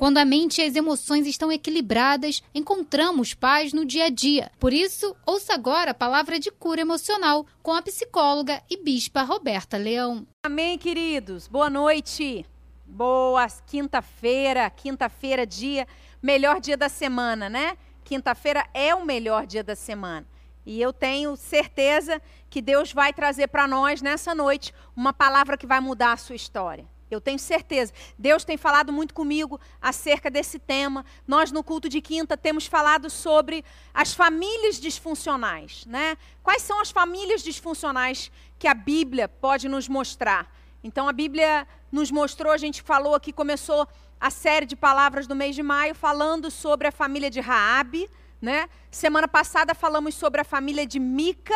Quando a mente e as emoções estão equilibradas, encontramos paz no dia a dia. Por isso, ouça agora a palavra de cura emocional com a psicóloga e bispa Roberta Leão. Amém, queridos. Boa noite. Boa quinta-feira. Quinta-feira, dia, melhor dia da semana, né? Quinta-feira é o melhor dia da semana. E eu tenho certeza que Deus vai trazer para nós nessa noite uma palavra que vai mudar a sua história. Eu tenho certeza. Deus tem falado muito comigo acerca desse tema. Nós no culto de quinta temos falado sobre as famílias disfuncionais, né? Quais são as famílias disfuncionais que a Bíblia pode nos mostrar? Então a Bíblia nos mostrou, a gente falou aqui, começou a série de palavras do mês de maio falando sobre a família de Raabe, né? Semana passada falamos sobre a família de Mica,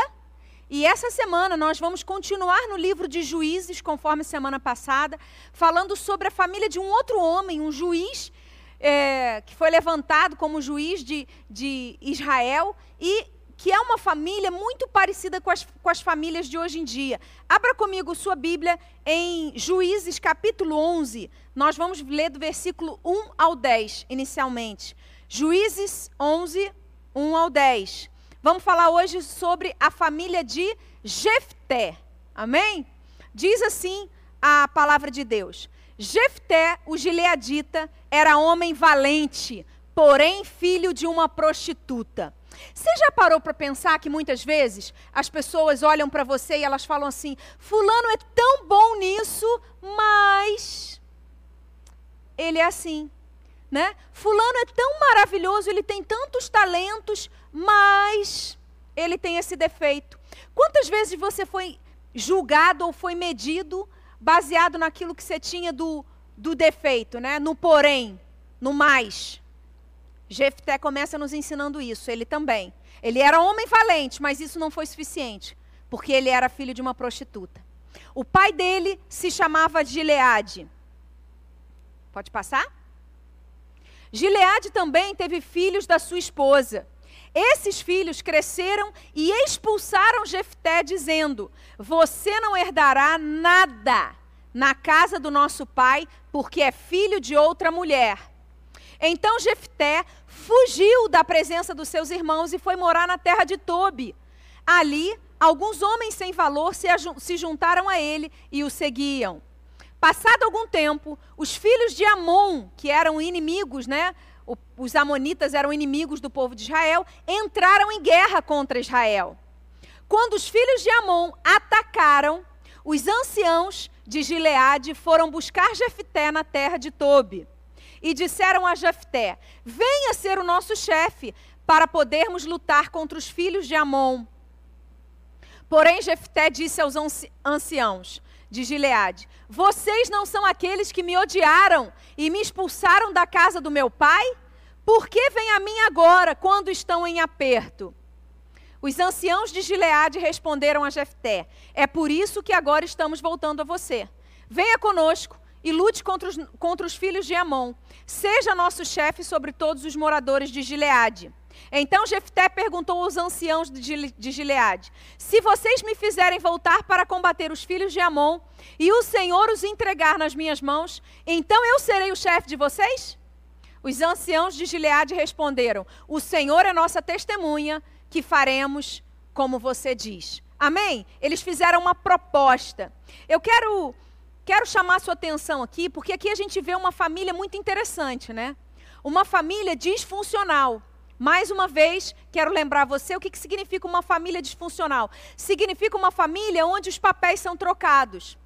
e essa semana nós vamos continuar no livro de Juízes, conforme semana passada, falando sobre a família de um outro homem, um juiz é, que foi levantado como juiz de, de Israel e que é uma família muito parecida com as, com as famílias de hoje em dia. Abra comigo sua Bíblia em Juízes capítulo 11. Nós vamos ler do versículo 1 ao 10, inicialmente. Juízes 11, 1 ao 10. Vamos falar hoje sobre a família de Jefté. Amém? Diz assim a palavra de Deus. Jefté, o gileadita, era homem valente, porém filho de uma prostituta. Você já parou para pensar que muitas vezes as pessoas olham para você e elas falam assim: Fulano é tão bom nisso, mas ele é assim né? Fulano é tão maravilhoso, ele tem tantos talentos, mas ele tem esse defeito. Quantas vezes você foi julgado ou foi medido baseado naquilo que você tinha do, do defeito, né? No porém, no mais. Jefté começa nos ensinando isso, ele também. Ele era homem valente, mas isso não foi suficiente, porque ele era filho de uma prostituta. O pai dele se chamava Gileade. Pode passar? Gileade também teve filhos da sua esposa. Esses filhos cresceram e expulsaram Jefté, dizendo: Você não herdará nada na casa do nosso pai, porque é filho de outra mulher. Então Jefté fugiu da presença dos seus irmãos e foi morar na terra de Tobi. Ali, alguns homens sem valor se juntaram a ele e o seguiam. Passado algum tempo, os filhos de Amon, que eram inimigos, né? Os amonitas eram inimigos do povo de Israel, entraram em guerra contra Israel. Quando os filhos de Amon atacaram, os anciãos de Gileade foram buscar Jefté na terra de Tobi. E disseram a Jefté: Venha ser o nosso chefe, para podermos lutar contra os filhos de Amon. Porém, Jefté disse aos anciãos: de Gileade: Vocês não são aqueles que me odiaram e me expulsaram da casa do meu pai? Por que vêm a mim agora, quando estão em aperto? Os anciãos de Gileade responderam a Jefté: É por isso que agora estamos voltando a você. Venha conosco e lute contra os, contra os filhos de Amon. Seja nosso chefe sobre todos os moradores de Gileade. Então Jefté perguntou aos anciãos de Gileade: Se vocês me fizerem voltar para combater os filhos de Amon e o Senhor os entregar nas minhas mãos, então eu serei o chefe de vocês? Os anciãos de Gileade responderam: O Senhor é nossa testemunha, que faremos como você diz. Amém? Eles fizeram uma proposta. Eu quero quero chamar sua atenção aqui, porque aqui a gente vê uma família muito interessante, né? Uma família disfuncional. Mais uma vez, quero lembrar você o que, que significa uma família disfuncional. Significa uma família onde os papéis são trocados.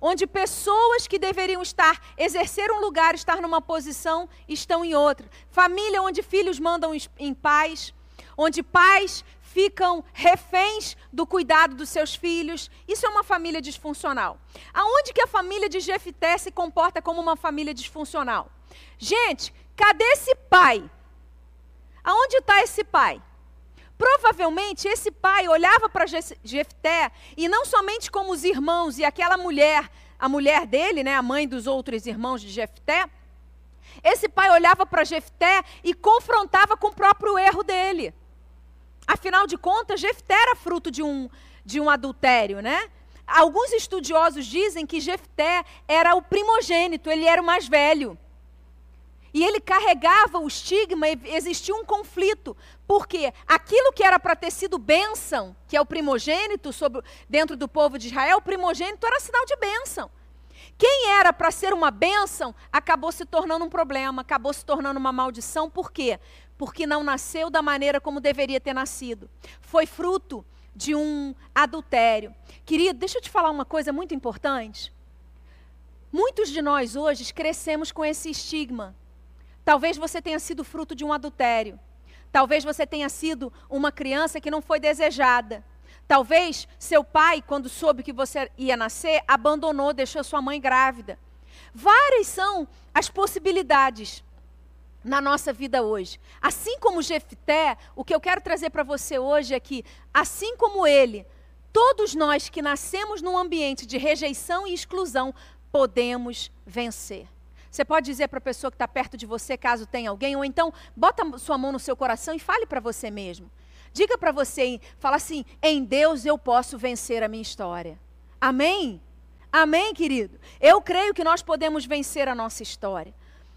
Onde pessoas que deveriam estar, exercer um lugar, estar numa posição, estão em outra. Família onde filhos mandam em paz. Onde pais ficam reféns do cuidado dos seus filhos. Isso é uma família disfuncional. Aonde que a família de Jefité se comporta como uma família disfuncional? Gente, cadê esse pai Aonde está esse pai? Provavelmente esse pai olhava para Jefté e não somente como os irmãos e aquela mulher, a mulher dele, né, a mãe dos outros irmãos de Jefté. Esse pai olhava para Jefté e confrontava com o próprio erro dele. Afinal de contas, Jefté era fruto de um, de um adultério, né? Alguns estudiosos dizem que Jefté era o primogênito, ele era o mais velho. E ele carregava o estigma, existia um conflito, porque aquilo que era para ter sido bênção, que é o primogênito sobre, dentro do povo de Israel, o primogênito era sinal de bênção. Quem era para ser uma bênção acabou se tornando um problema, acabou se tornando uma maldição, por quê? Porque não nasceu da maneira como deveria ter nascido. Foi fruto de um adultério. Querido, deixa eu te falar uma coisa muito importante. Muitos de nós hoje crescemos com esse estigma Talvez você tenha sido fruto de um adultério. Talvez você tenha sido uma criança que não foi desejada. Talvez seu pai, quando soube que você ia nascer, abandonou, deixou sua mãe grávida. Várias são as possibilidades na nossa vida hoje. Assim como Jefté, o que eu quero trazer para você hoje é que, assim como ele, todos nós que nascemos num ambiente de rejeição e exclusão, podemos vencer. Você pode dizer para a pessoa que está perto de você, caso tenha alguém, ou então bota sua mão no seu coração e fale para você mesmo. Diga para você, fala assim: em Deus eu posso vencer a minha história. Amém? Amém, querido? Eu creio que nós podemos vencer a nossa história.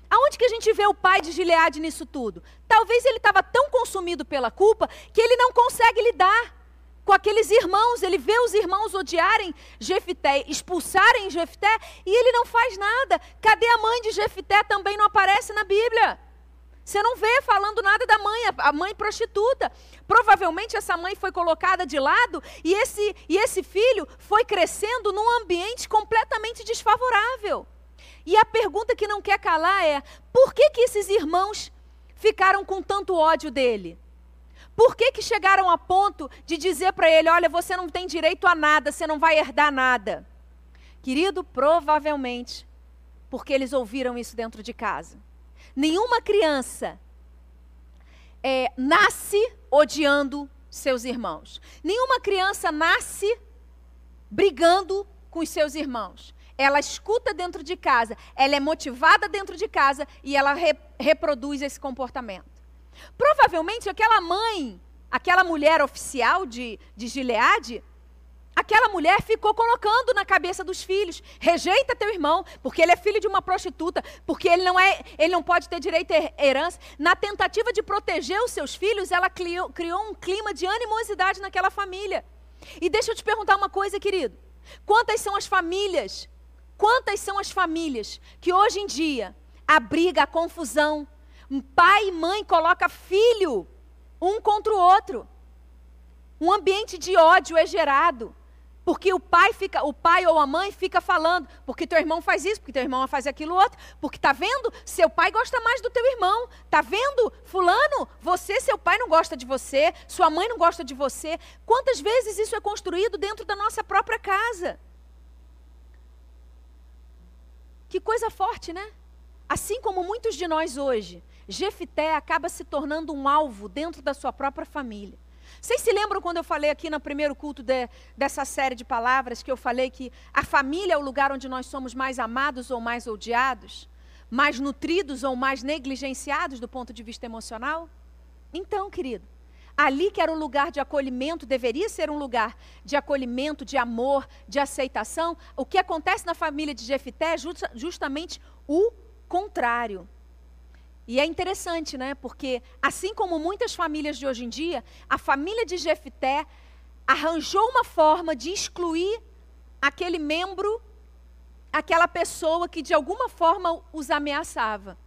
Aonde que a gente vê o pai de Gileade nisso tudo? Talvez ele estava tão consumido pela culpa que ele não consegue lidar com aqueles irmãos, ele vê os irmãos odiarem Jefité, expulsarem Jefité, e ele não faz nada. Cadê a mãe de Jefité? Também não aparece na Bíblia. Você não vê falando nada da mãe, a mãe prostituta. Provavelmente essa mãe foi colocada de lado e esse, e esse filho foi crescendo num ambiente completamente desfavorável. E a pergunta que não quer calar é: por que, que esses irmãos ficaram com tanto ódio dele? Por que, que chegaram a ponto de dizer para ele: olha, você não tem direito a nada, você não vai herdar nada? Querido, provavelmente, porque eles ouviram isso dentro de casa. Nenhuma criança é, nasce odiando seus irmãos. Nenhuma criança nasce brigando com os seus irmãos. Ela escuta dentro de casa, ela é motivada dentro de casa e ela re, reproduz esse comportamento. Provavelmente aquela mãe, aquela mulher oficial de, de Gileade, aquela mulher ficou colocando na cabeça dos filhos: rejeita teu irmão, porque ele é filho de uma prostituta, porque ele não é, ele não pode ter direito à herança. Na tentativa de proteger os seus filhos, ela criou, criou um clima de animosidade naquela família. E deixa eu te perguntar uma coisa, querido: quantas são as famílias? Quantas são as famílias que hoje em dia a briga, a confusão, pai e mãe coloca filho um contra o outro. Um ambiente de ódio é gerado. Porque o pai fica, o pai ou a mãe fica falando, porque teu irmão faz isso, porque teu irmão faz aquilo outro, porque tá vendo? Seu pai gosta mais do teu irmão. Tá vendo? Fulano, você, seu pai não gosta de você, sua mãe não gosta de você. Quantas vezes isso é construído dentro da nossa própria casa? Que coisa forte, né? Assim como muitos de nós hoje Jefité acaba se tornando um alvo dentro da sua própria família. Vocês se lembram quando eu falei aqui no primeiro culto de, dessa série de palavras que eu falei que a família é o lugar onde nós somos mais amados ou mais odiados? Mais nutridos ou mais negligenciados do ponto de vista emocional? Então, querido, ali que era o lugar de acolhimento, deveria ser um lugar de acolhimento, de amor, de aceitação. O que acontece na família de Jefité é justamente o contrário. E é interessante, né? Porque assim como muitas famílias de hoje em dia, a família de Jefté arranjou uma forma de excluir aquele membro, aquela pessoa que de alguma forma os ameaçava.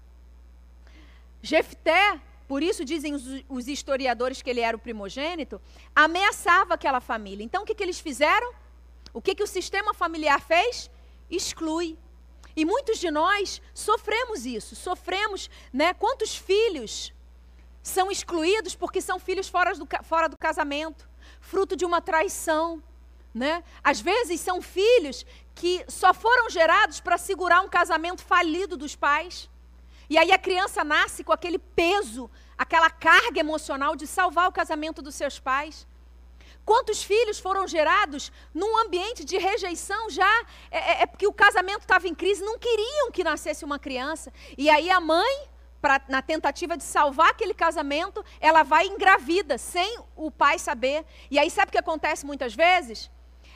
Jefté, por isso dizem os, os historiadores que ele era o primogênito, ameaçava aquela família. Então o que, que eles fizeram? O que, que o sistema familiar fez? Exclui. E muitos de nós sofremos isso, sofremos, né? Quantos filhos são excluídos porque são filhos fora do, fora do casamento, fruto de uma traição, né? Às vezes são filhos que só foram gerados para segurar um casamento falido dos pais. E aí a criança nasce com aquele peso, aquela carga emocional de salvar o casamento dos seus pais. Quantos filhos foram gerados num ambiente de rejeição já? É, é, é porque o casamento estava em crise, não queriam que nascesse uma criança. E aí a mãe, pra, na tentativa de salvar aquele casamento, ela vai engravida, sem o pai saber. E aí sabe o que acontece muitas vezes?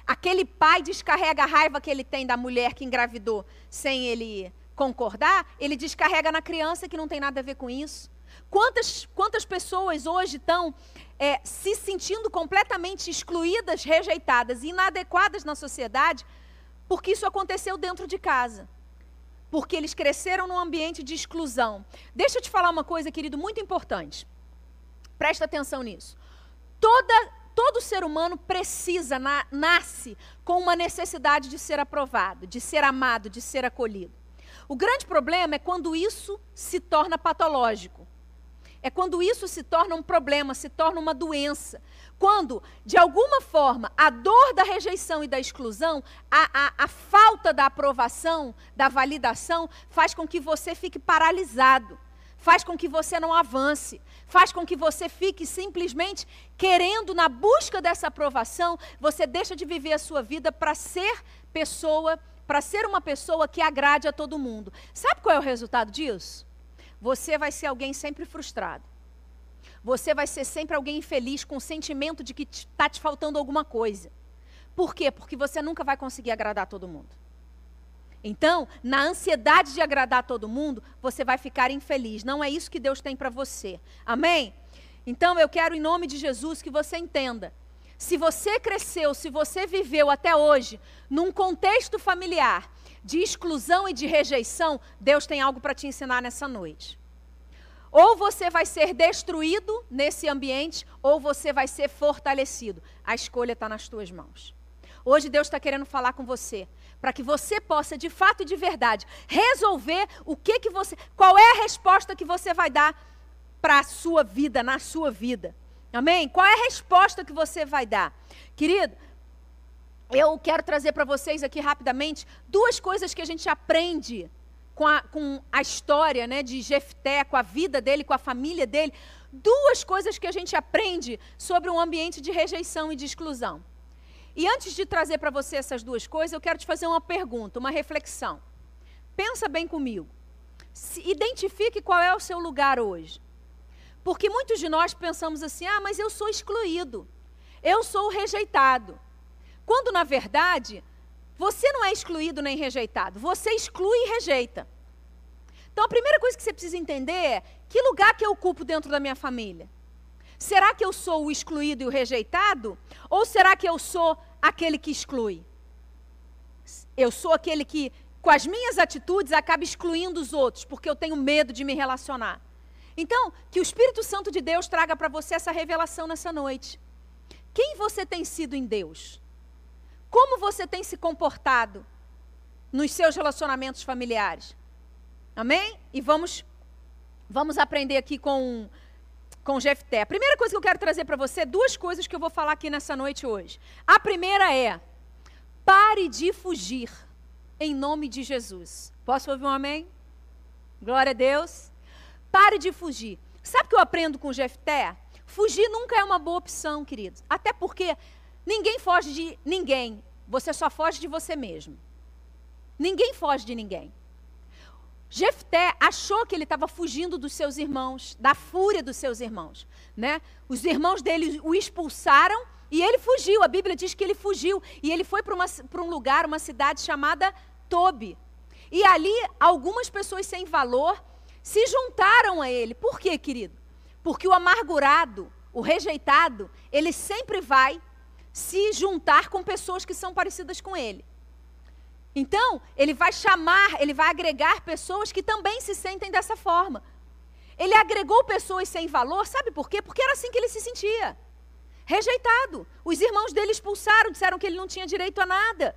Aquele pai descarrega a raiva que ele tem da mulher que engravidou sem ele concordar, ele descarrega na criança que não tem nada a ver com isso. Quantas, quantas pessoas hoje estão é, se sentindo completamente excluídas, rejeitadas, inadequadas na sociedade, porque isso aconteceu dentro de casa. Porque eles cresceram num ambiente de exclusão. Deixa eu te falar uma coisa, querido, muito importante. Presta atenção nisso. Toda, todo ser humano precisa, na, nasce com uma necessidade de ser aprovado, de ser amado, de ser acolhido. O grande problema é quando isso se torna patológico. É quando isso se torna um problema, se torna uma doença. Quando, de alguma forma, a dor da rejeição e da exclusão, a, a, a falta da aprovação, da validação, faz com que você fique paralisado, faz com que você não avance, faz com que você fique simplesmente querendo, na busca dessa aprovação, você deixa de viver a sua vida para ser pessoa, para ser uma pessoa que agrade a todo mundo. Sabe qual é o resultado disso? Você vai ser alguém sempre frustrado. Você vai ser sempre alguém infeliz com o sentimento de que está te faltando alguma coisa. Por quê? Porque você nunca vai conseguir agradar todo mundo. Então, na ansiedade de agradar todo mundo, você vai ficar infeliz. Não é isso que Deus tem para você. Amém? Então, eu quero, em nome de Jesus, que você entenda. Se você cresceu, se você viveu até hoje num contexto familiar de exclusão e de rejeição, Deus tem algo para te ensinar nessa noite. Ou você vai ser destruído nesse ambiente, ou você vai ser fortalecido. A escolha está nas tuas mãos. Hoje Deus está querendo falar com você, para que você possa, de fato e de verdade, resolver o que que você, qual é a resposta que você vai dar para a sua vida, na sua vida. Amém? Qual é a resposta que você vai dar? Querido, eu quero trazer para vocês aqui rapidamente duas coisas que a gente aprende com a, com a história né, de Jefté, com a vida dele, com a família dele. Duas coisas que a gente aprende sobre um ambiente de rejeição e de exclusão. E antes de trazer para você essas duas coisas, eu quero te fazer uma pergunta, uma reflexão. Pensa bem comigo. Se, identifique qual é o seu lugar hoje. Porque muitos de nós pensamos assim: ah, mas eu sou excluído, eu sou rejeitado. Quando, na verdade, você não é excluído nem rejeitado, você exclui e rejeita. Então, a primeira coisa que você precisa entender é: que lugar que eu ocupo dentro da minha família? Será que eu sou o excluído e o rejeitado? Ou será que eu sou aquele que exclui? Eu sou aquele que, com as minhas atitudes, acaba excluindo os outros, porque eu tenho medo de me relacionar. Então, que o Espírito Santo de Deus traga para você essa revelação nessa noite. Quem você tem sido em Deus? Como você tem se comportado nos seus relacionamentos familiares? Amém? E vamos vamos aprender aqui com com Jefté. A primeira coisa que eu quero trazer para você, duas coisas que eu vou falar aqui nessa noite hoje. A primeira é: pare de fugir em nome de Jesus. Posso ouvir um amém? Glória a Deus. Pare de fugir. Sabe o que eu aprendo com Jefté? Fugir nunca é uma boa opção, queridos. Até porque Ninguém foge de ninguém. Você só foge de você mesmo. Ninguém foge de ninguém. Jefté achou que ele estava fugindo dos seus irmãos, da fúria dos seus irmãos. Né? Os irmãos dele o expulsaram e ele fugiu. A Bíblia diz que ele fugiu. E ele foi para um lugar, uma cidade chamada Tobi. E ali, algumas pessoas sem valor se juntaram a ele. Por quê, querido? Porque o amargurado, o rejeitado, ele sempre vai se juntar com pessoas que são parecidas com ele. Então, ele vai chamar, ele vai agregar pessoas que também se sentem dessa forma. Ele agregou pessoas sem valor, sabe por quê? Porque era assim que ele se sentia. Rejeitado. Os irmãos dele expulsaram, disseram que ele não tinha direito a nada.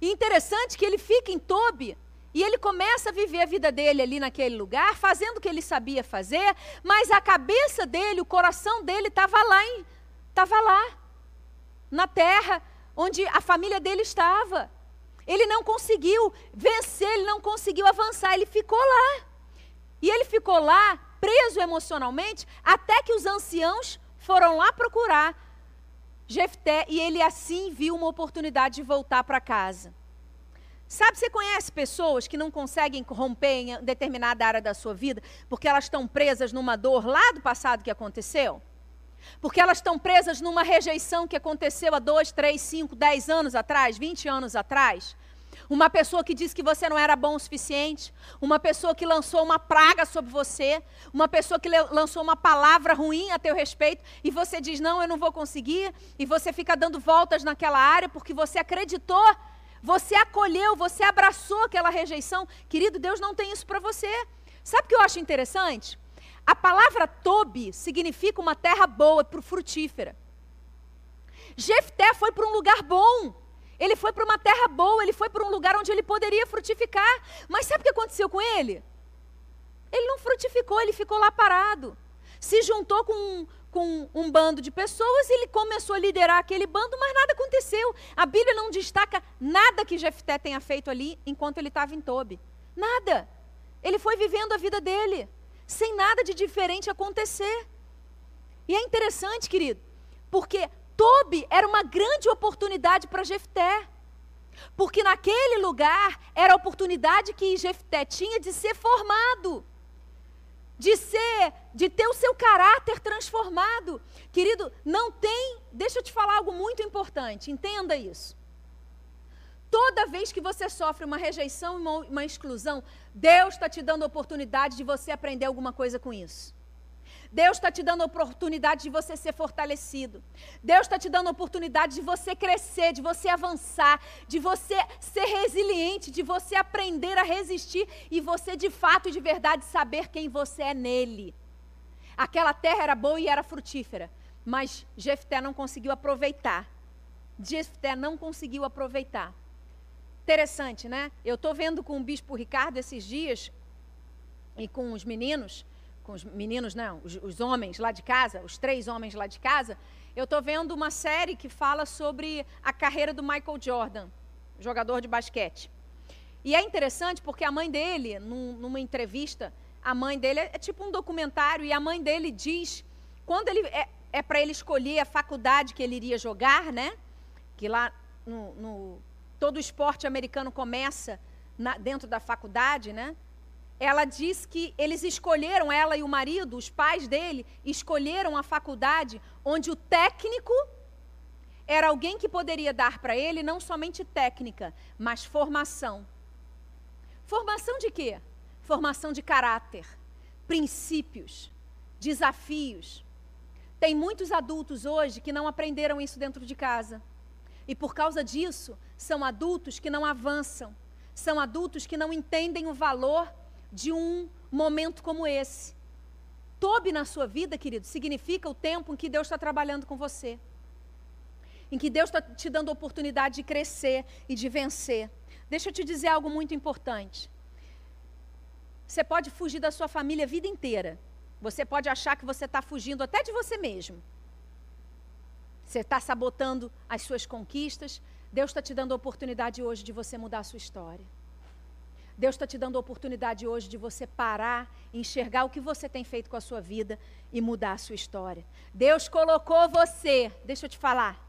E interessante que ele fica em Tobi e ele começa a viver a vida dele ali naquele lugar, fazendo o que ele sabia fazer, mas a cabeça dele, o coração dele estava lá, estava lá na terra onde a família dele estava. Ele não conseguiu vencer, ele não conseguiu avançar, ele ficou lá. E ele ficou lá, preso emocionalmente, até que os anciãos foram lá procurar Jefté e ele assim viu uma oportunidade de voltar para casa. Sabe, você conhece pessoas que não conseguem romper em determinada área da sua vida porque elas estão presas numa dor lá do passado que aconteceu? Porque elas estão presas numa rejeição que aconteceu há dois, três, cinco, dez anos atrás, vinte anos atrás. uma pessoa que disse que você não era bom o suficiente, uma pessoa que lançou uma praga sobre você, uma pessoa que lançou uma palavra ruim a teu respeito e você diz: "Não, eu não vou conseguir", e você fica dando voltas naquela área porque você acreditou, você acolheu, você abraçou aquela rejeição. Querido, Deus não tem isso para você. Sabe o que eu acho interessante? A palavra Tobi significa uma terra boa, para frutífera. Jefté foi para um lugar bom. Ele foi para uma terra boa, ele foi para um lugar onde ele poderia frutificar. Mas sabe o que aconteceu com ele? Ele não frutificou, ele ficou lá parado. Se juntou com, com um bando de pessoas e ele começou a liderar aquele bando, mas nada aconteceu. A Bíblia não destaca nada que Jefté tenha feito ali enquanto ele estava em Tobi. Nada. Ele foi vivendo a vida dele, sem nada de diferente acontecer. E é interessante, querido, porque Tobi era uma grande oportunidade para Jefté. Porque naquele lugar era a oportunidade que Jefté tinha de ser formado, de ser, de ter o seu caráter transformado. Querido, não tem, deixa eu te falar algo muito importante, entenda isso. Toda vez que você sofre uma rejeição e uma, exclusão, Deus está te dando a oportunidade de você aprender alguma coisa com isso. Deus está te dando a oportunidade de você ser fortalecido. Deus está te dando a oportunidade de você crescer, de você avançar, de você ser resiliente, de você aprender a resistir e você de fato e de verdade saber quem você é nele. Aquela terra era boa e era frutífera, mas Jefté não conseguiu aproveitar. Jefté não conseguiu aproveitar. Interessante, né? Eu estou vendo com o bispo Ricardo esses dias e com os meninos com os meninos, não, os, os homens lá de casa, os três homens lá de casa, eu estou vendo uma série que fala sobre a carreira do Michael Jordan, jogador de basquete. E é interessante porque a mãe dele, num, numa entrevista, a mãe dele é, é, tipo um documentário e a mãe dele diz quando ele é, é para ele escolher a faculdade que ele iria jogar, né? Que lá no, no todo o esporte americano começa na, dentro da faculdade, né? ela diz que eles escolheram, ela e o marido, os pais dele, escolheram a faculdade onde o técnico era alguém que poderia dar para ele não somente técnica, mas formação. Formação de quê? Formação de caráter, princípios, desafios. Tem muitos adultos hoje que não aprenderam isso dentro de casa. E por causa disso, são adultos que não avançam, são adultos que não entendem o valor de um momento como esse. Tobe na sua vida, querido, significa o tempo em que Deus está trabalhando com você. Em que Deus está te dando oportunidade de crescer e de vencer. Deixa eu te dizer algo muito importante. Você pode fugir da sua família a vida inteira. Você pode achar que você está fugindo até de você mesmo. Você está sabotando as suas conquistas. Deus está te dando a oportunidade hoje de você mudar a sua história. Deus está te dando a oportunidade hoje de você parar, enxergar o que você tem feito com a sua vida e mudar a sua história. Deus colocou você, deixa eu te falar,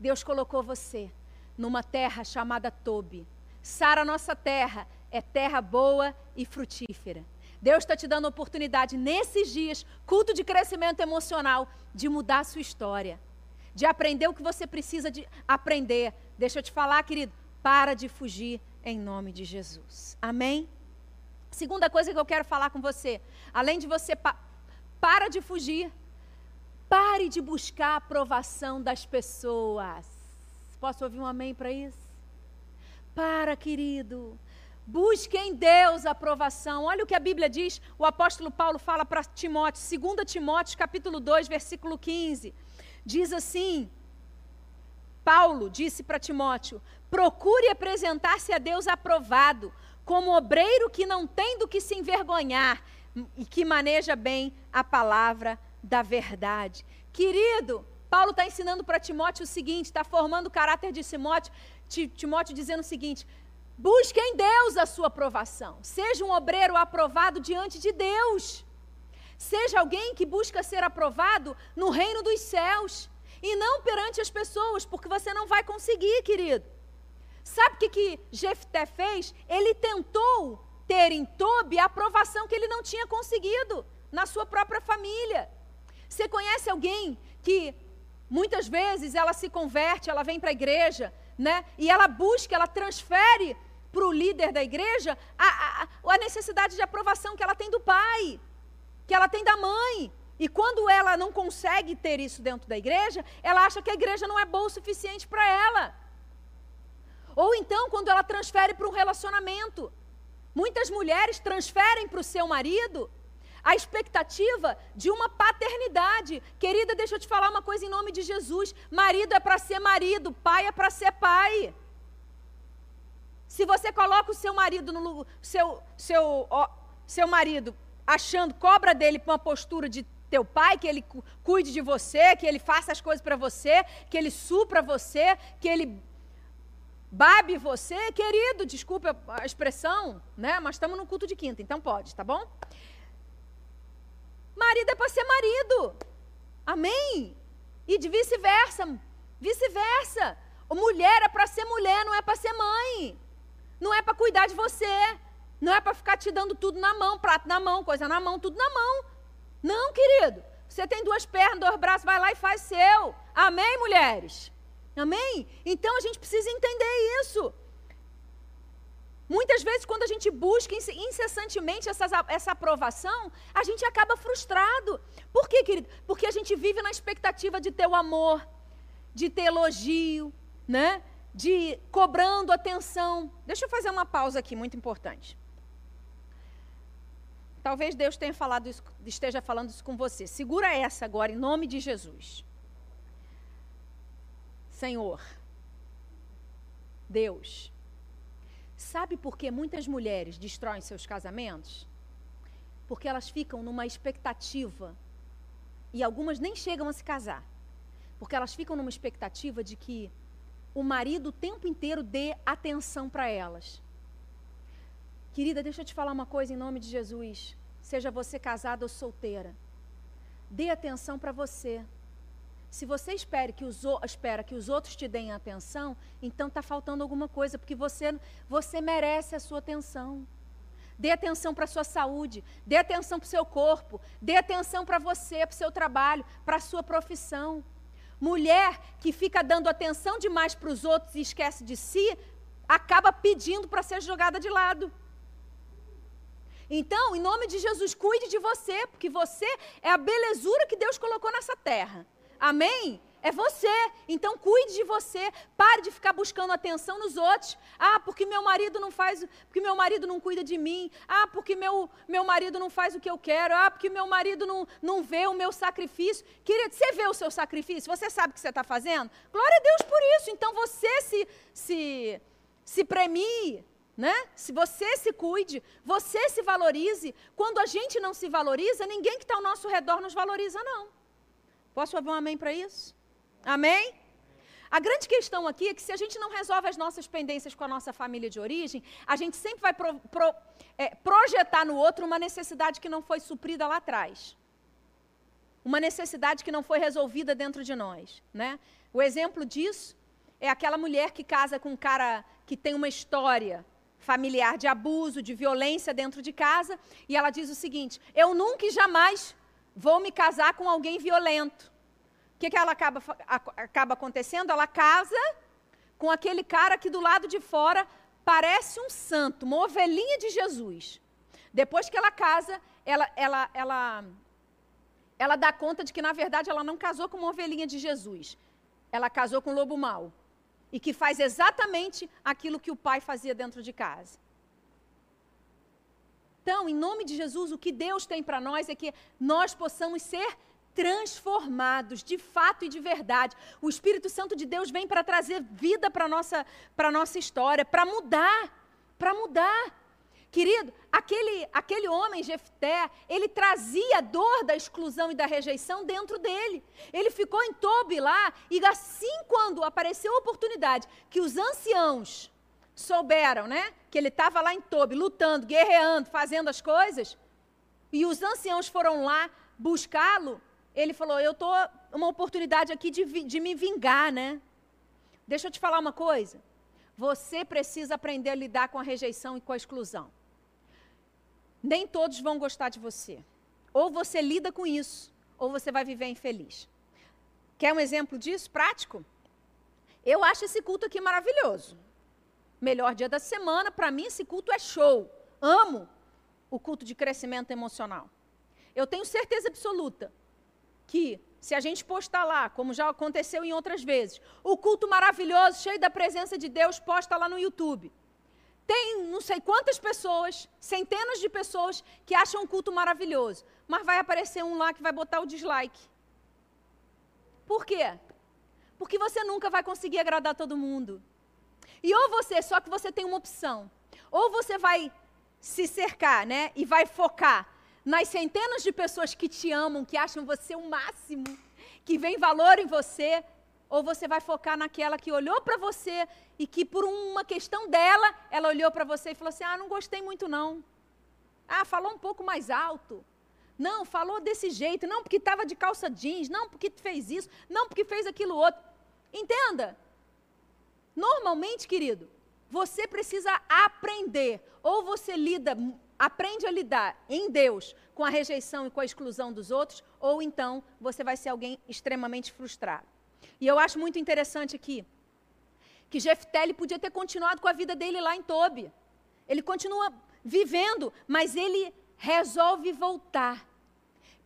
Deus colocou você numa terra chamada Tobi. Sara, nossa terra, é terra boa e frutífera. Deus está te dando a oportunidade nesses dias, culto de crescimento emocional, de mudar a sua história, de aprender o que você precisa de aprender. Deixa eu te falar, querido, para de fugir em nome de Jesus. Amém? Segunda coisa que eu quero falar com você, além de você pa para de fugir, pare de buscar a aprovação das pessoas. Posso ouvir um amém para isso? Para, querido. Busque em Deus a aprovação. Olha o que a Bíblia diz, o apóstolo Paulo fala para Timóteo, 2 Timóteo, capítulo 2, versículo 15. Diz assim: Paulo disse para Timóteo: procure apresentar-se a Deus aprovado, como obreiro que não tem do que se envergonhar e que maneja bem a palavra da verdade. Querido, Paulo está ensinando para Timóteo o seguinte: está formando o caráter de Timóteo, Timóteo dizendo o seguinte: busque em Deus a sua aprovação, seja um obreiro aprovado diante de Deus. Seja alguém que busca ser aprovado no reino dos céus e não perante as pessoas, porque você não vai conseguir, querido. Sabe o que, que Jefté fez? Ele tentou ter em Tobi a aprovação que ele não tinha conseguido na sua própria família. Você conhece alguém que muitas vezes ela se converte, ela vem para a igreja, né? E ela busca, ela transfere para o líder da igreja a, a, a necessidade de aprovação que ela tem do pai, que ela tem da mãe. E quando ela não consegue ter isso dentro da igreja, ela acha que a igreja não é boa o suficiente para ela. Ou então, quando ela transfere para um relacionamento. Muitas mulheres transferem para o seu marido a expectativa de uma paternidade. Querida, deixa eu te falar uma coisa em nome de Jesus: marido é para ser marido, pai é para ser pai. Se você coloca o seu marido no seu seu seu marido achando cobra dele uma postura de teu pai, que ele cuide de você, que ele faça as coisas para você, que ele supra você, que ele babe você, querido, desculpe a expressão, né? Mas estamos no culto de quinta, então pode, tá bom? Marido é para ser marido. Amém? E de vice-versa. Vice-versa. Mulher é para ser mulher, não é para ser mãe. Não é para cuidar de você. Não é para ficar te dando tudo na mão, prato na mão, coisa na mão, tudo na mão. Não, querido. Você tem duas pernas, dois braços, vai lá e faz seu. Amém, mulheres? Amém? Então a gente precisa entender isso. Muitas vezes, quando a gente busca incessantemente essa, essa aprovação, a gente acaba frustrado. Por quê, querido? Porque a gente vive na expectativa de ter o amor, de ter elogio, né? De cobrando atenção. Deixa eu fazer uma pausa aqui, muito importante. Talvez Deus tenha falado isso, esteja falando isso com você. Segura essa agora, em nome de Jesus. Senhor, Deus, Sabe por que muitas mulheres destroem seus casamentos? Porque elas ficam numa expectativa, e algumas nem chegam a se casar, porque elas ficam numa expectativa de que o marido o tempo inteiro dê atenção para elas. Querida, deixa eu te falar uma coisa em nome de Jesus. Seja você casada ou solteira, dê atenção para você. Se você espera que, os, espera que os outros te deem atenção, então está faltando alguma coisa, porque você, você merece a sua atenção. Dê atenção para a sua saúde, dê atenção para o seu corpo, dê atenção para você, para o seu trabalho, para a sua profissão. Mulher que fica dando atenção demais para os outros e esquece de si, acaba pedindo para ser jogada de lado. Então, em nome de Jesus, cuide de você, porque você é a belezura que Deus colocou nessa terra. Amém? É você. Então cuide de você. Pare de ficar buscando atenção nos outros. Ah, porque meu marido não faz, porque meu marido não cuida de mim. Ah, porque meu, meu marido não faz o que eu quero. Ah, porque meu marido não, não vê o meu sacrifício. Querido, você vê o seu sacrifício? Você sabe o que você está fazendo? Glória a Deus por isso. Então você se, se, se premie. Né? Se você se cuide, você se valorize. Quando a gente não se valoriza, ninguém que está ao nosso redor nos valoriza, não. Posso ouvir um amém para isso? Amém? A grande questão aqui é que se a gente não resolve as nossas pendências com a nossa família de origem, a gente sempre vai pro, pro, é, projetar no outro uma necessidade que não foi suprida lá atrás. Uma necessidade que não foi resolvida dentro de nós. Né? O exemplo disso é aquela mulher que casa com um cara que tem uma história familiar de abuso, de violência dentro de casa, e ela diz o seguinte: Eu nunca e jamais vou me casar com alguém violento. O que, que ela acaba, acaba acontecendo? Ela casa com aquele cara que do lado de fora parece um santo, uma ovelhinha de Jesus. Depois que ela casa, ela, ela, ela, ela dá conta de que, na verdade, ela não casou com uma ovelhinha de Jesus. Ela casou com um lobo mau. E que faz exatamente aquilo que o pai fazia dentro de casa. Então, em nome de Jesus, o que Deus tem para nós é que nós possamos ser transformados de fato e de verdade. O Espírito Santo de Deus vem para trazer vida para nossa, nossa história, para mudar, para mudar. Querido, aquele, aquele homem, Jefté, ele trazia a dor da exclusão e da rejeição dentro dele. Ele ficou em Tobi lá, e assim quando apareceu a oportunidade que os anciãos souberam, né? Que ele estava lá em Tobi, lutando, guerreando, fazendo as coisas, e os anciãos foram lá buscá-lo. Ele falou: Eu estou uma oportunidade aqui de, de me vingar, né? Deixa eu te falar uma coisa. Você precisa aprender a lidar com a rejeição e com a exclusão. Nem todos vão gostar de você. Ou você lida com isso, ou você vai viver infeliz. Quer um exemplo disso, prático? Eu acho esse culto aqui maravilhoso. melhor dia da semana, para mim esse culto é show. Amo o culto de crescimento emocional. Eu tenho certeza absoluta que se a gente postar lá, como já aconteceu em outras vezes, o culto maravilhoso, cheio da presença de Deus, posta lá no YouTube. Tem não sei quantas pessoas, centenas de pessoas que acham o culto maravilhoso, mas vai aparecer um lá que vai botar o dislike. Por quê? Porque você nunca vai conseguir agradar todo mundo. E ou você, só que você tem uma opção. Ou você vai se cercar, né? E vai focar nas centenas de pessoas que te amam, que acham você o máximo, que vem valor em você, ou você vai focar naquela que olhou para você e que por uma questão dela, ela olhou para você e falou assim: "Ah, não gostei muito não. Ah, falou um pouco mais alto. Não, falou desse jeito, não porque estava de calça jeans, não porque fez isso, não porque fez aquilo outro". Entenda? Normalmente, querido, você precisa aprender. Ou você lida, aprende a lidar em Deus com a rejeição e com a exclusão dos outros, ou então você vai ser alguém extremamente frustrado. E eu acho muito interessante aqui que Jefté podia ter continuado com a vida dele lá em Tobi. Ele continua vivendo, mas ele resolve voltar.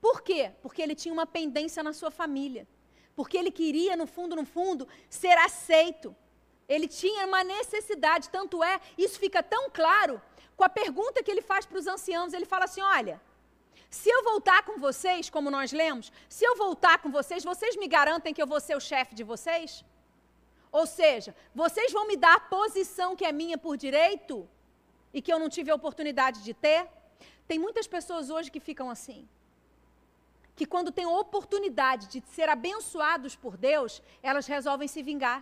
Por quê? Porque ele tinha uma pendência na sua família. Porque ele queria, no fundo, no fundo, ser aceito. Ele tinha uma necessidade, tanto é, isso fica tão claro com a pergunta que ele faz para os anciãos. Ele fala assim: olha, se eu voltar com vocês, como nós lemos, se eu voltar com vocês, vocês me garantem que eu vou ser o chefe de vocês? Ou seja, vocês vão me dar a posição que é minha por direito e que eu não tive a oportunidade de ter? Tem muitas pessoas hoje que ficam assim. Que quando têm oportunidade de ser abençoados por Deus, elas resolvem se vingar.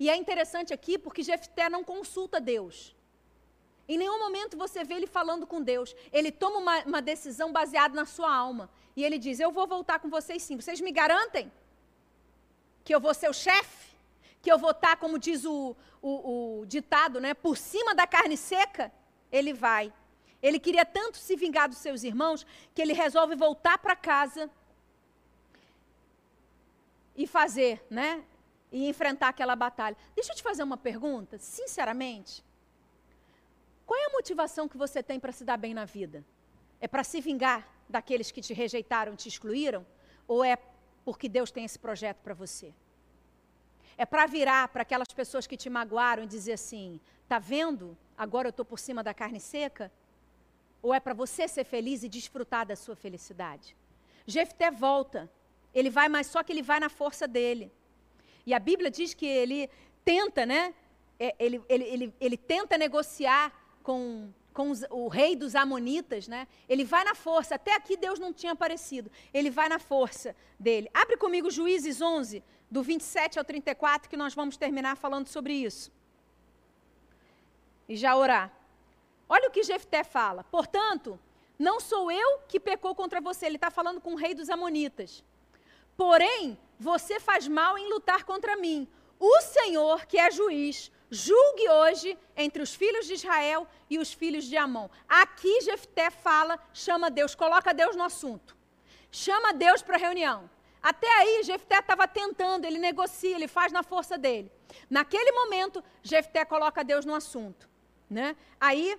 E é interessante aqui porque Jefté não consulta Deus. Em nenhum momento você vê ele falando com Deus. Ele toma uma, uma, decisão baseada na sua alma. E ele diz: Eu vou voltar com vocês sim. Vocês me garantem que eu vou ser o chefe? Que eu vou estar, como diz o, o, o ditado, né, por cima da carne seca? Ele vai. Ele queria tanto se vingar dos seus irmãos que ele resolve voltar para casa e fazer, né? e enfrentar aquela batalha. Deixa eu te fazer uma pergunta, sinceramente. Qual é a motivação que você tem para se dar bem na vida? É para se vingar daqueles que te rejeitaram, te excluíram? Ou é porque Deus tem esse projeto para você? É para virar para aquelas pessoas que te magoaram e dizer assim: tá vendo? Agora eu estou por cima da carne seca? Ou é para você ser feliz e desfrutar da sua felicidade? Jefté volta. Ele vai, mas só que ele vai na força dele. E a Bíblia diz que ele tenta, né? É, ele, ele, ele, ele tenta negociar com, com os, o rei dos Amonitas, né? Ele vai na força. Até aqui Deus não tinha aparecido. Ele vai na força dele. Abre comigo Juízes 11, do 27 ao 34, que nós vamos terminar falando sobre isso. E já orar. Olha o que Jefté fala. Portanto, não sou eu que pecou contra você. Ele está falando com o rei dos Amonitas. Porém, você faz mal em lutar contra mim. O Senhor, que é juiz, julgue hoje entre os filhos de Israel e os filhos de Amon. Aqui Jefté fala, chama Deus, coloca Deus no assunto. Chama Deus para a reunião. Até aí, Jefté estava tentando, ele negocia, ele faz na força dele. Naquele momento, Jefté coloca Deus no assunto. Né? Aí,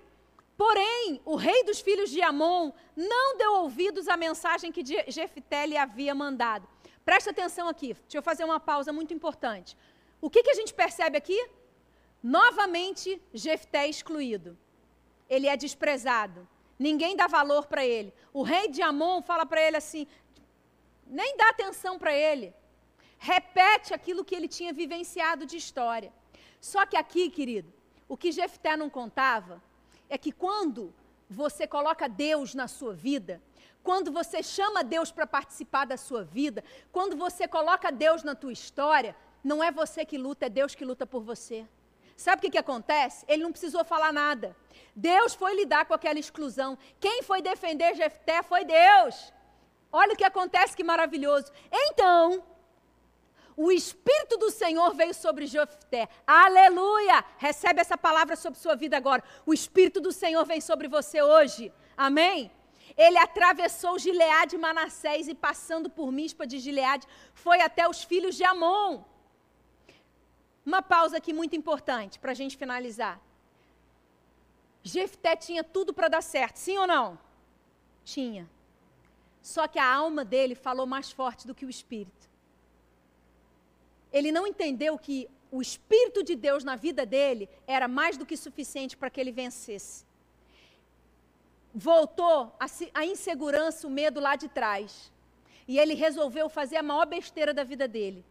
porém, o rei dos filhos de Amon não deu ouvidos à mensagem que Jefté lhe havia mandado. Presta atenção aqui, deixa eu fazer uma pausa muito importante. O que, que a gente percebe aqui? Novamente, Jefté é excluído. Ele é desprezado. Ninguém dá valor para ele. O rei de Amon fala para ele assim: nem dá atenção para ele. Repete aquilo que ele tinha vivenciado de história. Só que aqui, querido, o que Jefté não contava é que quando você coloca Deus na sua vida, quando você chama Deus para participar da sua vida, quando você coloca Deus na tua história, não é você que luta, é Deus que luta por você. Sabe o que, que acontece? Ele não precisou falar nada. Deus foi lidar com aquela exclusão. Quem foi defender Jefté foi Deus. Olha o que acontece, que maravilhoso. Então, o Espírito do Senhor veio sobre Jefté. Aleluia! Recebe essa palavra sobre sua vida agora. O Espírito do Senhor vem sobre você hoje. Amém? Ele atravessou Gileade e Manassés e passando por Mispa de Gileade, foi até os filhos de Amon. Uma pausa aqui muito importante para a gente finalizar. Jefté tinha tudo para dar certo, sim ou não? Tinha. Só que a alma dele falou mais forte do que o espírito. Ele não entendeu que o espírito de Deus na vida dele era mais do que suficiente para que ele vencesse. Voltou a, a insegurança, o medo lá de trás. E ele resolveu fazer a maior besteira da vida dele.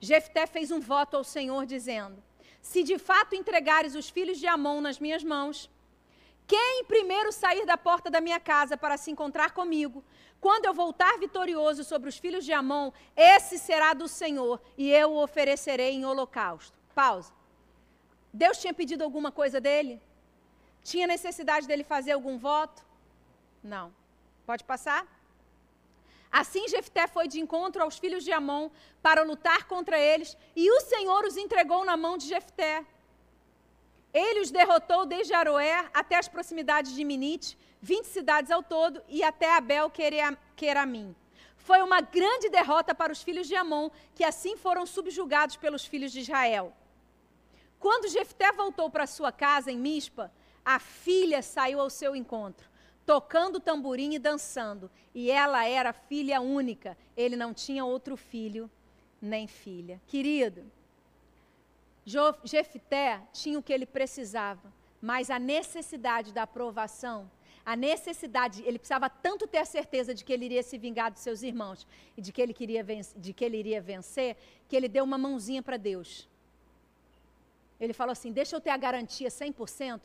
Jefté fez um voto ao Senhor dizendo: Se de fato entregares os filhos de Amon nas minhas mãos, quem primeiro sair da porta da minha casa para se encontrar comigo, quando eu voltar vitorioso sobre os filhos de Amon, esse será do Senhor e eu o oferecerei em holocausto. Pausa. Deus tinha pedido alguma coisa dele? Tinha necessidade dele fazer algum voto? Não. Pode passar? Assim Jefté foi de encontro aos filhos de Amon para lutar contra eles, e o Senhor os entregou na mão de Jefté. Ele os derrotou desde Aroé até as proximidades de Minite, 20 cidades ao todo, e até Abel Queramim. Foi uma grande derrota para os filhos de Amon, que assim foram subjugados pelos filhos de Israel. Quando Jefté voltou para sua casa em Mispa, a filha saiu ao seu encontro tocando tamborim e dançando. E ela era filha única, ele não tinha outro filho nem filha. Querido, Jefté tinha o que ele precisava, mas a necessidade da aprovação, a necessidade, ele precisava tanto ter a certeza de que ele iria se vingar dos seus irmãos e de que ele, queria vencer, de que ele iria vencer, que ele deu uma mãozinha para Deus. Ele falou assim: Deixa eu ter a garantia 100%,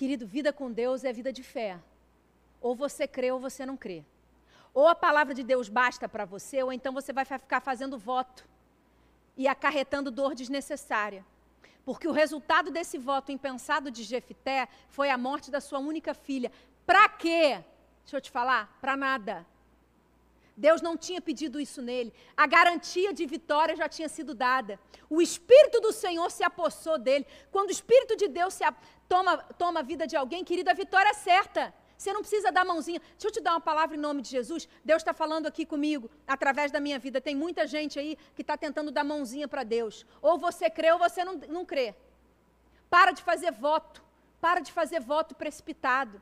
Querido, vida com Deus é vida de fé. Ou você crê ou você não crê. Ou a palavra de Deus basta para você, ou então você vai ficar fazendo voto e acarretando dor desnecessária. Porque o resultado desse voto impensado de Jefité foi a morte da sua única filha. Para quê? Deixa eu te falar, para nada. Deus não tinha pedido isso nele. A garantia de vitória já tinha sido dada. O Espírito do Senhor se apossou dele. Quando o Espírito de Deus se, toma, toma a vida de alguém, querido, a vitória é certa. Você não precisa dar mãozinha. Deixa eu te dar uma palavra em nome de Jesus. Deus está falando aqui comigo, através da minha vida. Tem muita gente aí que está tentando dar mãozinha para Deus. Ou você crê ou você não, não crê. Para de fazer voto. Para de fazer voto precipitado.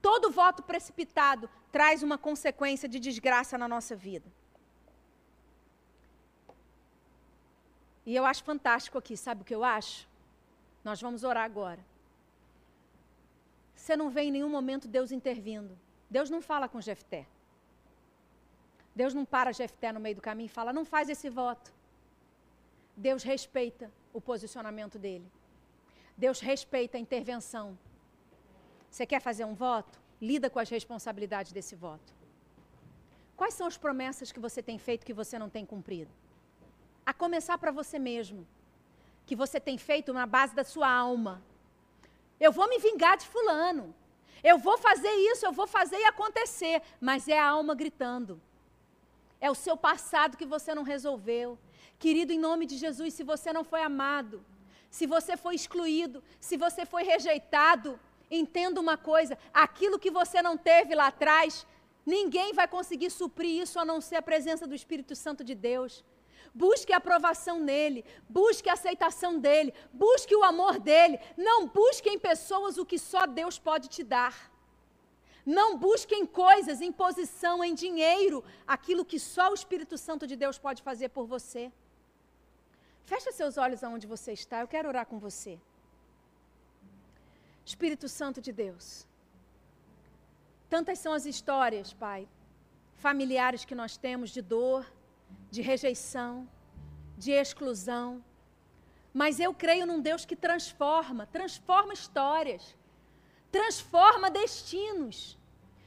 Todo voto precipitado traz uma consequência de desgraça na nossa vida. E eu acho fantástico aqui, sabe o que eu acho? Nós vamos orar agora. Você não vê em nenhum momento Deus intervindo. Deus não fala com Jefté. Deus não para Jefté no meio do caminho e fala: não faz esse voto. Deus respeita o posicionamento dele. Deus respeita a intervenção. Você quer fazer um voto? Lida com as responsabilidades desse voto. Quais são as promessas que você tem feito que você não tem cumprido? A começar para você mesmo. Que você tem feito na base da sua alma, eu vou me vingar de fulano. Eu vou fazer isso, eu vou fazer e acontecer. Mas é a alma gritando. É o seu passado que você não resolveu. Querido, em nome de Jesus, se você não foi amado, se você foi excluído, se você foi rejeitado, entenda uma coisa: aquilo que você não teve lá atrás, ninguém vai conseguir suprir isso a não ser a presença do Espírito Santo de Deus. Busque a aprovação nele, busque a aceitação dele, busque o amor dele. Não busque em pessoas o que só Deus pode te dar. Não busque em coisas, em posição, em dinheiro, aquilo que só o Espírito Santo de Deus pode fazer por você. Feche seus olhos aonde você está, eu quero orar com você. Espírito Santo de Deus. Tantas são as histórias, Pai, familiares que nós temos de dor, de rejeição, de exclusão. Mas eu creio num Deus que transforma, transforma histórias, transforma destinos.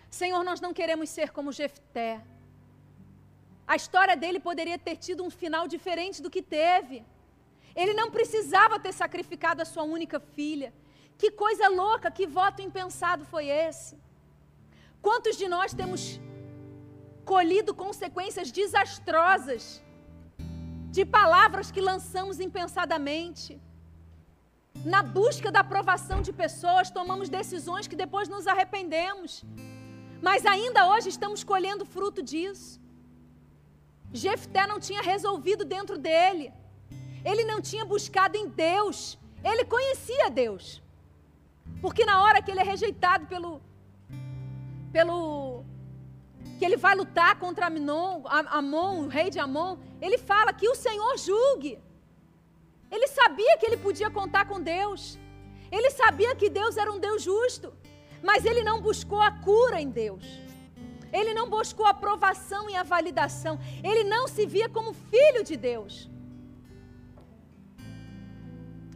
Senhor, nós não queremos ser como Jefté. A história dele poderia ter tido um final diferente do que teve. Ele não precisava ter sacrificado a sua única filha. Que coisa louca, que voto impensado foi esse? Quantos de nós temos colhido consequências desastrosas de palavras que lançamos impensadamente. Na busca da aprovação de pessoas, tomamos decisões que depois nos arrependemos. Mas ainda hoje estamos colhendo fruto disso. Jefté não tinha resolvido dentro dele. Ele não tinha buscado em Deus. Ele conhecia Deus. Porque na hora que ele é rejeitado pelo pelo que ele vai lutar contra Amnon, Amon, o rei de Amon, ele fala que o Senhor julgue. Ele sabia que ele podia contar com Deus. Ele sabia que Deus era um Deus justo. Mas ele não buscou a cura em Deus. Ele não buscou a aprovação e a validação. Ele não se via como filho de Deus.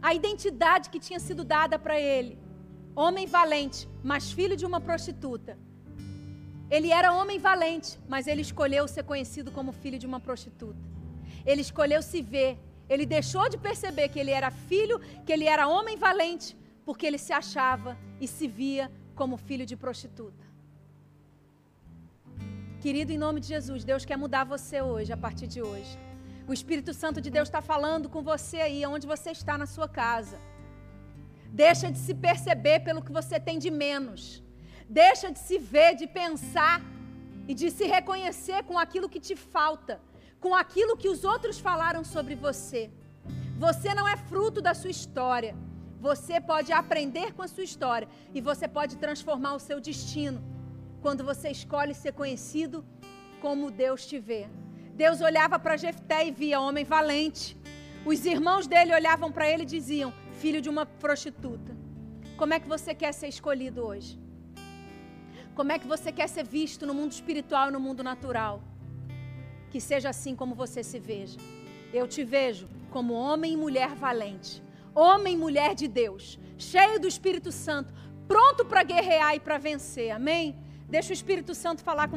A identidade que tinha sido dada para ele, homem valente, mas filho de uma prostituta. Ele era homem valente, mas ele escolheu ser conhecido como filho de uma prostituta. Ele escolheu se ver ele deixou de perceber que ele era filho, que ele era homem valente, porque ele se achava e se via como filho de prostituta. Querido, em nome de Jesus, Deus quer mudar você hoje, a partir de hoje. O Espírito Santo de Deus está falando com você aí, onde você está na sua casa. Deixa de se perceber pelo que você tem de menos. Deixa de se ver, de pensar e de se reconhecer com aquilo que te falta com aquilo que os outros falaram sobre você. Você não é fruto da sua história. Você pode aprender com a sua história e você pode transformar o seu destino quando você escolhe ser conhecido como Deus te vê. Deus olhava para Jefté e via homem valente. Os irmãos dele olhavam para ele e diziam: filho de uma prostituta. Como é que você quer ser escolhido hoje? Como é que você quer ser visto no mundo espiritual e no mundo natural? que seja assim como você se veja. Eu te vejo como homem e mulher valente, homem e mulher de Deus, cheio do Espírito Santo, pronto para guerrear e para vencer. Amém? Deixa o Espírito Santo falar com